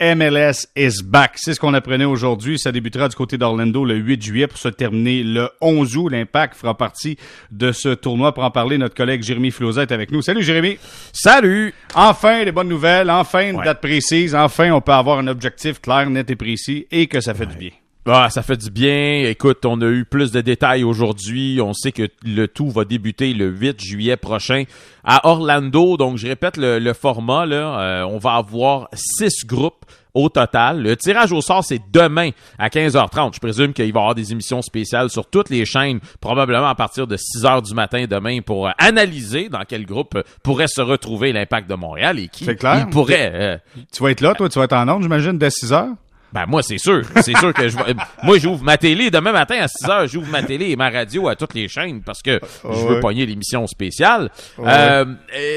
MLS is back. C'est ce qu'on apprenait aujourd'hui. Ça débutera du côté d'Orlando le 8 juillet pour se terminer le 11 août. L'Impact fera partie de ce tournoi. Pour en parler, notre collègue Jérémy Filosa est avec nous. Salut Jérémy. Salut. Enfin, des bonnes nouvelles. Enfin, une Ouais. date précise. Enfin, on peut avoir un objectif clair, net et précis et que ça fait du bien. Ah, ça fait du bien. Écoute, on a eu plus de détails aujourd'hui. On sait que le tout va débuter le 8 juillet prochain à Orlando. Donc, je répète le, le format. Là, Euh, on va avoir six groupes au total. Le tirage au sort, c'est demain à 15h30. Je présume qu'il va y avoir des émissions spéciales sur toutes les chaînes, probablement à partir de 6h du matin demain pour euh, analyser dans quel groupe euh, pourrait se retrouver l'impact de Montréal et qui C'est clair. il pourrait... euh, Tu vas être là, toi, tu vas être en onde, j'imagine, dès 6 heures? Ben moi c'est sûr, c'est sûr que je vais- moi j'ouvre ma télé demain matin à 6 heures, j'ouvre ma télé et ma radio à toutes les chaînes parce que je veux ouais. pogner l'émission spéciale. Euh,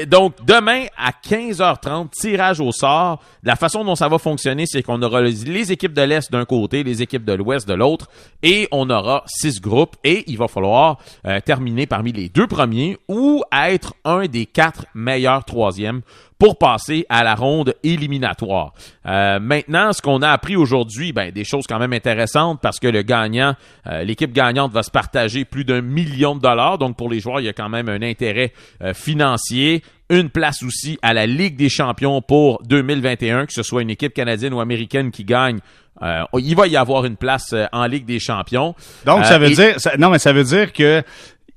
donc demain à 15h30 tirage au sort. La façon dont ça va fonctionner, c'est qu'on aura les, les équipes de l'est d'un côté, les équipes de l'ouest de l'autre et on aura six groupes et il va falloir euh, terminer parmi les deux premiers ou être un des quatre meilleurs troisièmes pour passer à la ronde éliminatoire. Euh, maintenant, ce qu'on a appris aujourd'hui, ben, des choses quand même intéressantes parce que le gagnant, euh, l'équipe gagnante va se partager plus d'un million de dollars. Donc, pour les joueurs, il y a quand même un intérêt euh, financier. Une place aussi à la Ligue des champions pour 2021, que ce soit une équipe canadienne ou américaine qui gagne. euh, il va y avoir une place euh, en Ligue des champions. Donc, Euh, ça veut et- dire, ça- non, mais ça veut dire que,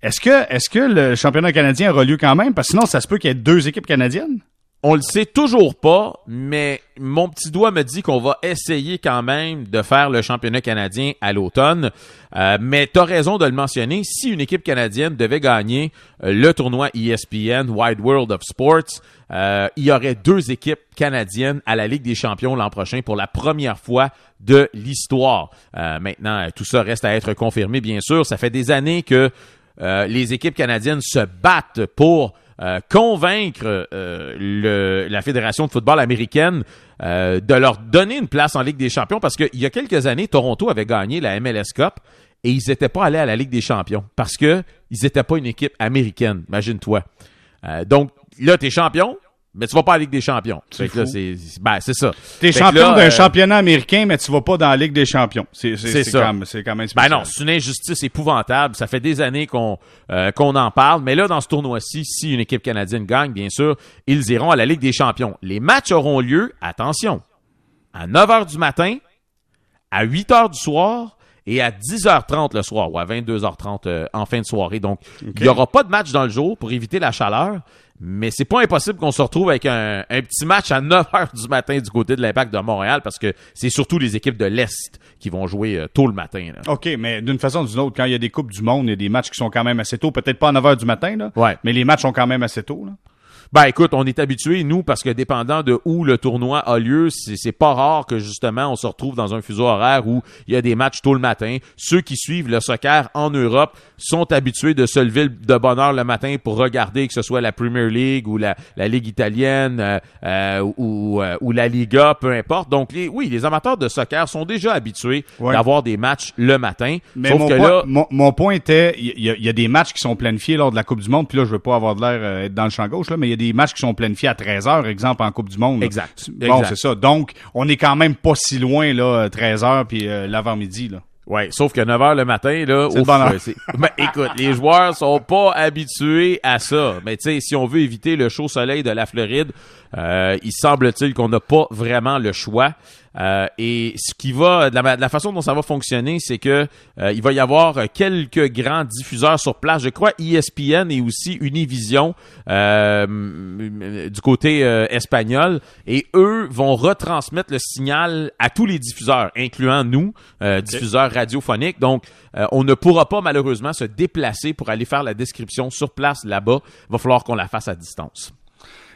est-ce que, est-ce que le championnat canadien aura lieu quand même? Parce que sinon, ça se peut qu'il y ait deux équipes canadiennes? On le sait toujours pas, mais mon petit doigt me dit qu'on va essayer quand même de faire le championnat canadien à l'automne. Euh, mais tu as raison de le mentionner. Si une équipe canadienne devait gagner euh, le tournoi ESPN Wide World of Sports, euh, il y aurait deux équipes canadiennes à la Ligue des champions l'an prochain pour la première fois de l'histoire. Maintenant, tout ça reste à être confirmé, bien sûr. Ça fait des années que les équipes canadiennes se battent pour euh, convaincre euh, le- la Fédération de football américaine euh, de leur donner une place en Ligue des champions parce qu'il y a quelques années, Toronto avait gagné la MLS Cup et ils n'étaient pas allés à la Ligue des champions parce que ils n'étaient pas une équipe américaine, imagine-toi. Donc là, tu es champion, mais tu vas pas à la Ligue des champions. C'est ben, ça. T'es Fait que champion d'un euh, championnat américain, mais tu vas pas dans la Ligue des champions. C'est, ça. quand même, quand même Ben spécial. non, c'est une injustice épouvantable. Ça fait des années qu'on euh, qu'on en parle. Mais là, dans ce tournoi-ci, si une équipe canadienne gagne, bien sûr, ils iront à la Ligue des champions. Les matchs auront lieu, attention, à 9 h du matin, à 8 h du soir et à 10h30 le soir ou à 22h30 euh, en fin de soirée. Donc, il n'y aura pas de match dans le jour pour éviter la chaleur. Mais c'est pas impossible qu'on se retrouve avec un, un petit match à 9 h du matin du côté de l'Impact de Montréal parce que c'est surtout les équipes de l'Est qui vont jouer euh, tôt le matin. là. OK, mais d'une façon ou d'une autre, quand il y a des Coupes du Monde, il y a des matchs qui sont quand même assez tôt. Peut-être pas à 9 h du matin, là. Ouais. Mais les matchs sont quand même assez tôt, là. Ben écoute, on est habitué nous parce que dépendant de où le tournoi a lieu, c'est pas rare que justement on se retrouve dans un fuseau horaire où il y a des matchs tôt le matin. Ceux qui suivent le soccer en Europe sont habitués de se lever de bonne heure le matin pour regarder que ce soit la Premier League ou la, la Ligue italienne euh, euh, ou, euh, ou la Liga, peu importe. Donc les, oui, les amateurs de soccer sont déjà habitués Ouais. d'avoir des matchs le matin. Mais Sauf mon, que point, là, mon, mon point était, il y, a- il y a des matchs qui sont planifiés lors de la Coupe du Monde, puis là, je veux pas avoir de l'air euh, être dans le champ gauche, là, mais il y a des matchs qui sont planifiés à 13 heures, exemple, en Coupe du Monde. là. Exact. Bon, c'est ça. Donc, on est quand même pas si loin, là, 13 heures, puis euh, l'avant-midi, là. Ouais, sauf que 9 h le matin, là, euh, c'est- Ben, écoute, les joueurs sont pas habitués à ça. Mais tu sais, si on veut éviter le chaud soleil de la Floride, euh, il semble-t-il qu'on n'a pas vraiment le choix. Euh, et ce qui va, de la, de la façon dont ça va fonctionner, c'est que euh, il va y avoir quelques grands diffuseurs sur place. Je crois ESPN et aussi Univision euh, du côté euh, espagnol. Et eux vont retransmettre le signal à tous les diffuseurs, incluant nous, euh, diffuseurs radiophoniques. Donc, euh, on ne pourra pas malheureusement se déplacer pour aller faire la description sur place là-bas. Il va falloir qu'on la fasse à distance.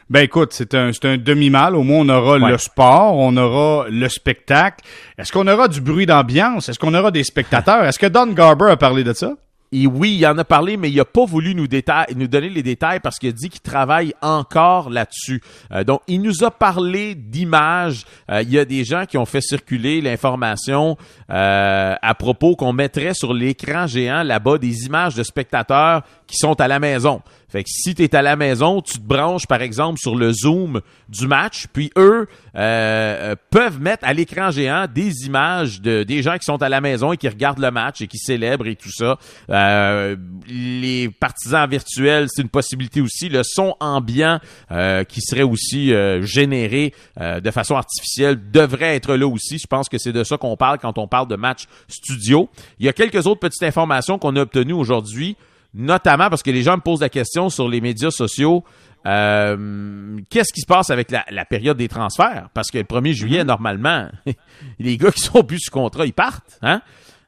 Ben écoute, c'est un, demi-mal. Au moins, on aura Ouais. le sport, on aura le spectacle. Est-ce qu'on aura du bruit d'ambiance? Est-ce qu'on aura des spectateurs? Est-ce que Don Garber a parlé de ça? Et oui, il en a parlé, mais il a pas voulu nous, nous donner les détails parce qu'il a dit qu'il travaille encore là-dessus. Euh, donc, il nous a parlé d'images. Euh, il y a des gens qui ont fait circuler l'information euh, à propos qu'on mettrait sur l'écran géant là-bas des images de spectateurs qui sont à la maison. Fait que si tu es à la maison, tu te branches par exemple sur le Zoom du match, puis eux euh, peuvent mettre à l'écran géant des images de des gens qui sont à la maison et qui regardent le match et qui célèbrent et tout ça. Euh, les partisans virtuels, c'est une possibilité aussi. Le son ambiant euh, qui serait aussi généré de façon artificielle devrait être là aussi. Je pense que c'est de ça qu'on parle quand on parle de match studio. Il y a quelques autres petites informations qu'on a obtenues aujourd'hui notamment parce que les gens me posent la question sur les médias sociaux. Euh, qu'est-ce qui se passe avec la, période des transferts? Parce que le 1er juillet, mhm. normalement, les gars qui sont plus sous contrat, ils partent. Hein?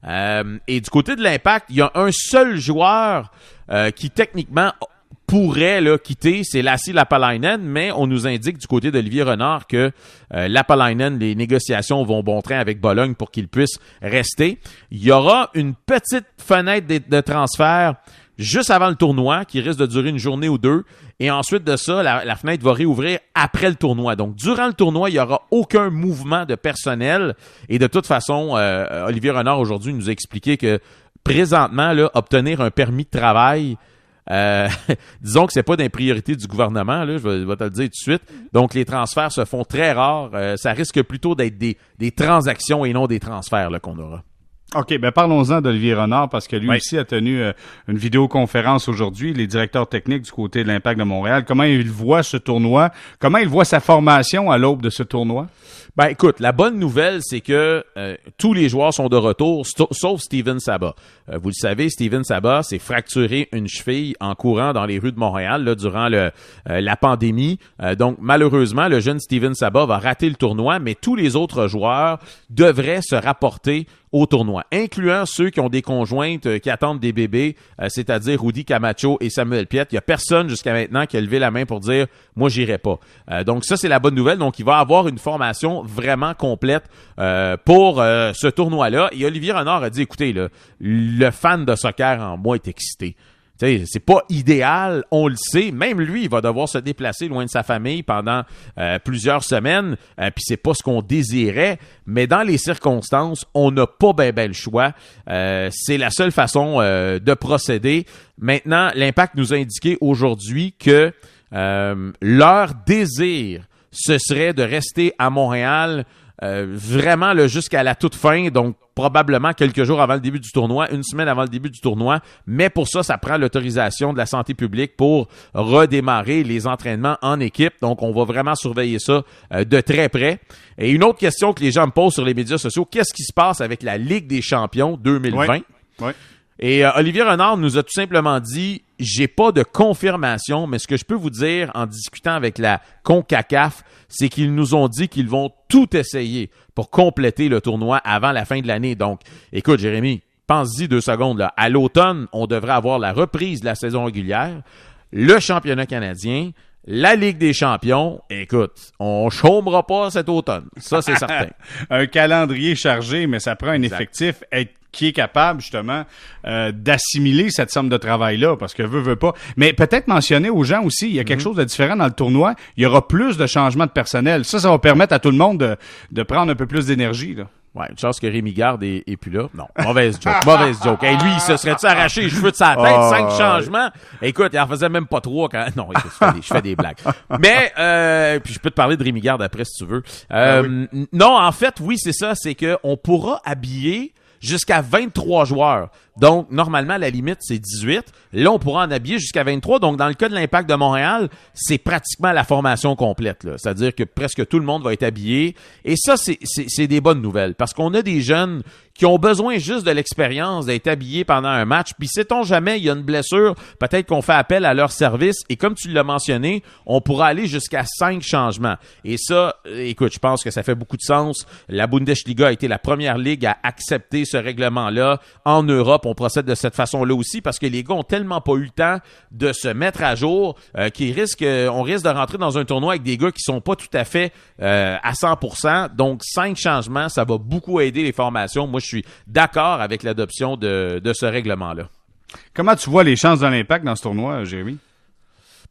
Euh, et du côté de l'impact, il y a un seul joueur euh, qui techniquement pourrait là, quitter, c'est Lassie Lapalainen, mais on nous indique du côté d'Olivier Renard que euh, Lapalainen, les négociations vont bon train avec Bologne pour qu'il puisse rester. Il y aura une petite fenêtre de transfert juste avant le tournoi, qui risque de durer une journée ou deux. Et ensuite de ça, la, fenêtre va réouvrir après le tournoi. Donc, durant le tournoi, il n'y aura aucun mouvement de personnel. Et de toute façon, euh, Olivier Renard aujourd'hui nous a expliqué que présentement, obtenir un permis de travail, euh, disons que c'est pas d'une priorité du gouvernement, je, vais, te le dire tout de suite. Donc, les transferts se font très rares. Euh, ça risque plutôt d'être des, des transactions et non des transferts qu'on aura. OK, ben parlons-en d'Olivier Renard parce que lui aussi a tenu euh, une vidéoconférence aujourd'hui, les directeurs techniques du côté de l'Impact de Montréal. Comment il voit ce tournoi? Comment il voit sa formation à l'aube de ce tournoi? Ben écoute, la bonne nouvelle, c'est que euh, tous les joueurs sont de retour, sauf Steven Sabat. Euh, vous le savez, Steven Sabat s'est fracturé une cheville en courant dans les rues de Montréal là, durant le, la pandémie. donc malheureusement, le jeune Steven Sabat va rater le tournoi, mais tous les autres joueurs devraient se rapporter au tournoi, incluant ceux qui ont des conjointes euh, qui attendent des bébés, euh, c'est-à-dire Rudy Camacho et Samuel Piet. Il y a personne jusqu'à maintenant qui a levé la main pour dire moi j'irai pas. Euh, donc ça c'est la bonne nouvelle. Donc il va avoir une formation vraiment complète pour ce tournoi-là. Et Olivier Renard a dit écoutez le fan de soccer en moi est excité c'est pas idéal, on le sait. Même lui, il va devoir se déplacer loin de sa famille pendant euh, plusieurs semaines, euh, puis c'est pas ce qu'on désirait. Mais dans les circonstances, on n'a pas bien ben le choix. Euh, c'est la seule façon de procéder. Maintenant, l'impact nous a indiqué aujourd'hui que leur désir, ce serait de rester à Montréal vraiment jusqu'à la toute fin. Donc probablement quelques jours avant le début du tournoi, une semaine avant le début du tournoi. Mais pour ça, ça prend l'autorisation de la santé publique pour redémarrer les entraînements en équipe. Donc, on va vraiment surveiller ça euh, de très près. Et une autre question que les gens me posent sur les médias sociaux, qu'est-ce qui se passe avec la Ligue des champions 2020? Et euh, Olivier Renard nous a tout simplement dit j'ai pas de confirmation, mais ce que je peux vous dire en discutant avec la CONCACAF, c'est qu'ils nous ont dit qu'ils vont tout essayer pour compléter le tournoi avant la fin de l'année. Donc, écoute, Jérémy, pense-y deux secondes. Là. À l'automne, on devrait avoir la reprise de la saison régulière, le championnat canadien, la Ligue des champions, écoute, on chômera pas cet automne. Ça, c'est certain. un calendrier chargé, mais ça prend un effectif qui est capable justement euh, d'assimiler cette somme de travail-là, parce que veut, veut pas. Mais peut-être mentionner aux gens aussi, il y a quelque mhm. chose de différent dans le tournoi. Il y aura plus de changements de personnel. Ça, ça va permettre à tout le monde de, de prendre un peu plus d'énergie. Là. Ouais, une chance que Rémi Garde est, plus là? Non, mauvaise joke, mauvaise joke. Et lui, il se serait-tu arraché les cheveux de sa tête, ah, cinq changements? Écoute, il en faisait même pas trois quand... Non, écoute, je fais des, je fais des blagues. Mais, euh, puis je peux te parler de Rémi Garde après si tu veux. Euh, ah non, en fait, oui, c'est ça, c'est que on pourra habiller jusqu'à 23 joueurs. Donc, normalement, la limite, c'est 18. Là, on pourra en habiller jusqu'à 23. Donc, dans le cas de l'Impact de Montréal, c'est pratiquement la formation complète. C'est-à-dire que presque tout le monde va être habillé. Et ça, c'est des bonnes nouvelles. Parce qu'on a des jeunes qui ont besoin juste de l'expérience d'être habillés pendant un match. Puis, sait-on jamais, il y a une blessure, peut-être qu'on fait appel à leur service. Et comme tu l'as mentionné, on pourra aller jusqu'à cinq changements. Et ça, écoute, je pense que ça fait beaucoup de sens. La Bundesliga a été la première ligue à accepter ce règlement-là en Europe on procède de cette façon-là aussi parce que les gars ont tellement pas eu le temps de se mettre à jour euh, qu'ils risquent, euh, on risque de rentrer dans un tournoi avec des gars qui sont pas tout à fait euh, à 100%. Donc cinq changements, ça va beaucoup aider les formations. Moi, je suis d'accord avec l'adoption de, de ce règlement-là. Comment tu vois les chances de l'impact dans ce tournoi, Jérémy?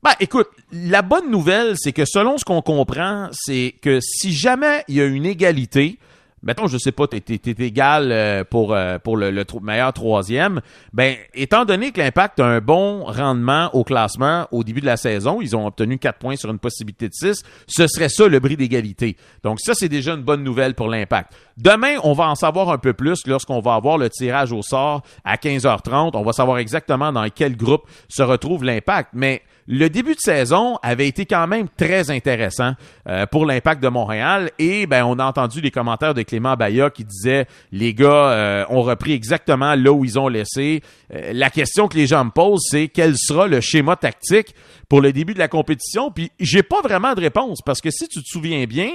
Ben, écoute, la bonne nouvelle, c'est que selon ce qu'on comprend, c'est que si jamais il y a une égalité, mettons, je sais pas, t'es, t'es, égal euh, pour, euh, pour le, meilleur troisième, ben, étant donné que l'Impact a un bon rendement au classement au début de la saison, ils ont obtenu 4 points sur une possibilité de 6, ce serait ça le bris d'égalité. Donc ça, c'est déjà une bonne nouvelle pour l'Impact. Demain, on va en savoir un peu plus lorsqu'on va avoir le tirage au sort à 15h30. On va savoir exactement dans quel groupe se retrouve l'Impact, mais le début de saison avait été quand même très intéressant euh, pour l'impact de Montréal et ben on a entendu les commentaires de Clément Baya qui disait les gars euh, ont repris exactement là où ils ont laissé. Euh, la question que les gens me posent c'est quel sera le schéma tactique pour le début de la compétition? Puis j'ai pas vraiment de réponse parce que si tu te souviens bien,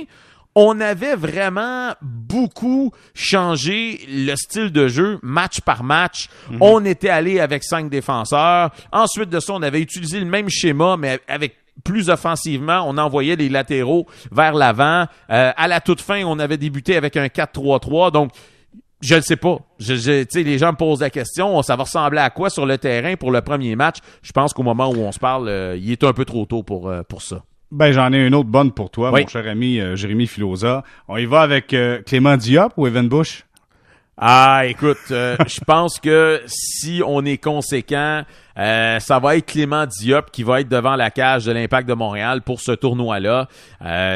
on avait vraiment beaucoup changé le style de jeu match par match. Mhm. On était allé avec cinq défenseurs. Ensuite de ça, on avait utilisé le même schéma, mais avec plus offensivement, on envoyait les latéraux vers l'avant. Euh, à la toute fin, on avait débuté avec un 4-3-3. Donc, je ne sais pas. Je, je les gens me posent la question, ça va ressembler à quoi sur le terrain pour le premier match? Je pense qu'au moment où on se parle, euh, il est un peu trop tôt pour, euh, pour ça. Ben, j'en ai une autre bonne pour toi, mon cher ami euh, Jérémy Filosa. On y va avec euh, Clément Diop ou Evan Bush? Ah, écoute, euh, je pense que si on est conséquent, ça va être Clément Diop qui va être devant la cage de l'Impact de Montréal pour ce tournoi-là.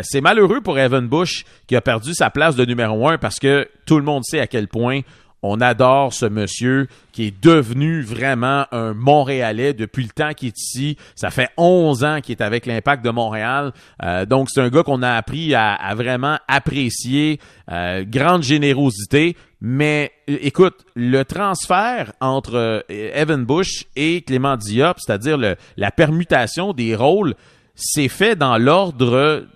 c'est malheureux pour Evan Bush qui a perdu sa place de numéro un parce que tout le monde sait à quel point on adore ce monsieur qui est devenu vraiment un Montréalais depuis le temps qu'il est ici. Ça fait 11 ans qu'il est avec l'Impact de Montréal. Euh, donc, c'est un gars qu'on a appris à, vraiment apprécier. Euh, grande générosité. Mais écoute, le transfert entre euh, Evan Bush et Clément Diop, c'est-à-dire la permutation des rôles, c'est fait dans l'ordre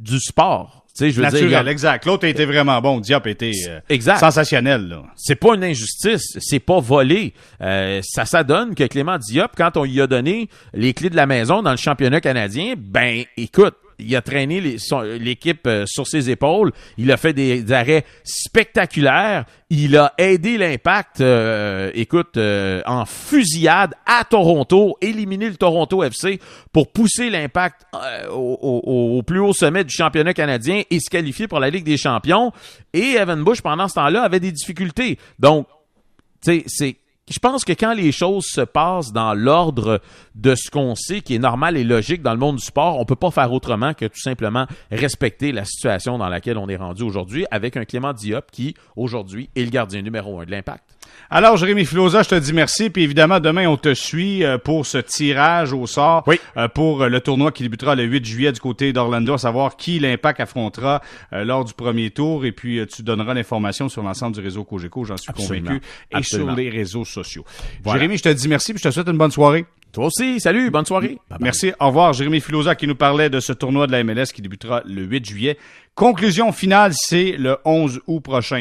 du sport je veux Naturel, exact. L'autre a été vraiment bon. Diop a été euh, sensationnel. C'est pas une injustice, c'est pas volé. Euh, ça s'adonne que Clément Diop, quand on lui a donné les clés de la maison dans le championnat canadien, ben écoute, il a traîné l'équipe euh, sur ses épaules. Il a fait des, arrêts spectaculaires. Il a aidé l'impact, euh, écoute, euh, en fusillade à Toronto, éliminer le Toronto FC pour pousser l'impact au, plus haut sommet du championnat canadien et se qualifier pour la Ligue des champions. Et Evan Bush, pendant ce temps-là, avait des difficultés. Donc, tu sais, c'est je pense que quand les choses se passent dans l'ordre de ce qu'on sait qui est normal et logique dans le monde du sport, on peut pas faire autrement que tout simplement respecter la situation dans laquelle on est rendu aujourd'hui avec un Clément Diop qui, aujourd'hui, est le gardien numéro un de l'impact. Alors, Jérémy Filosa, je te dis merci. Puis évidemment, demain, on te suit euh, pour ce tirage au sort euh, pour euh, le tournoi qui débutera le 8 juillet du côté d'Orlando, à savoir qui l'Impact affrontera lors du premier tour. Et puis, tu donneras l'information sur l'ensemble du réseau Cogeco, j'en suis convaincu, et sur les réseaux sociaux. Jérémy, je te dis merci, puis je te souhaite une bonne soirée. Toi aussi, salut, bonne soirée. Merci, au revoir. Jérémy Filosa qui nous parlait de ce tournoi de la MLS qui débutera le 8 juillet. Conclusion finale, c'est le 11 août prochain.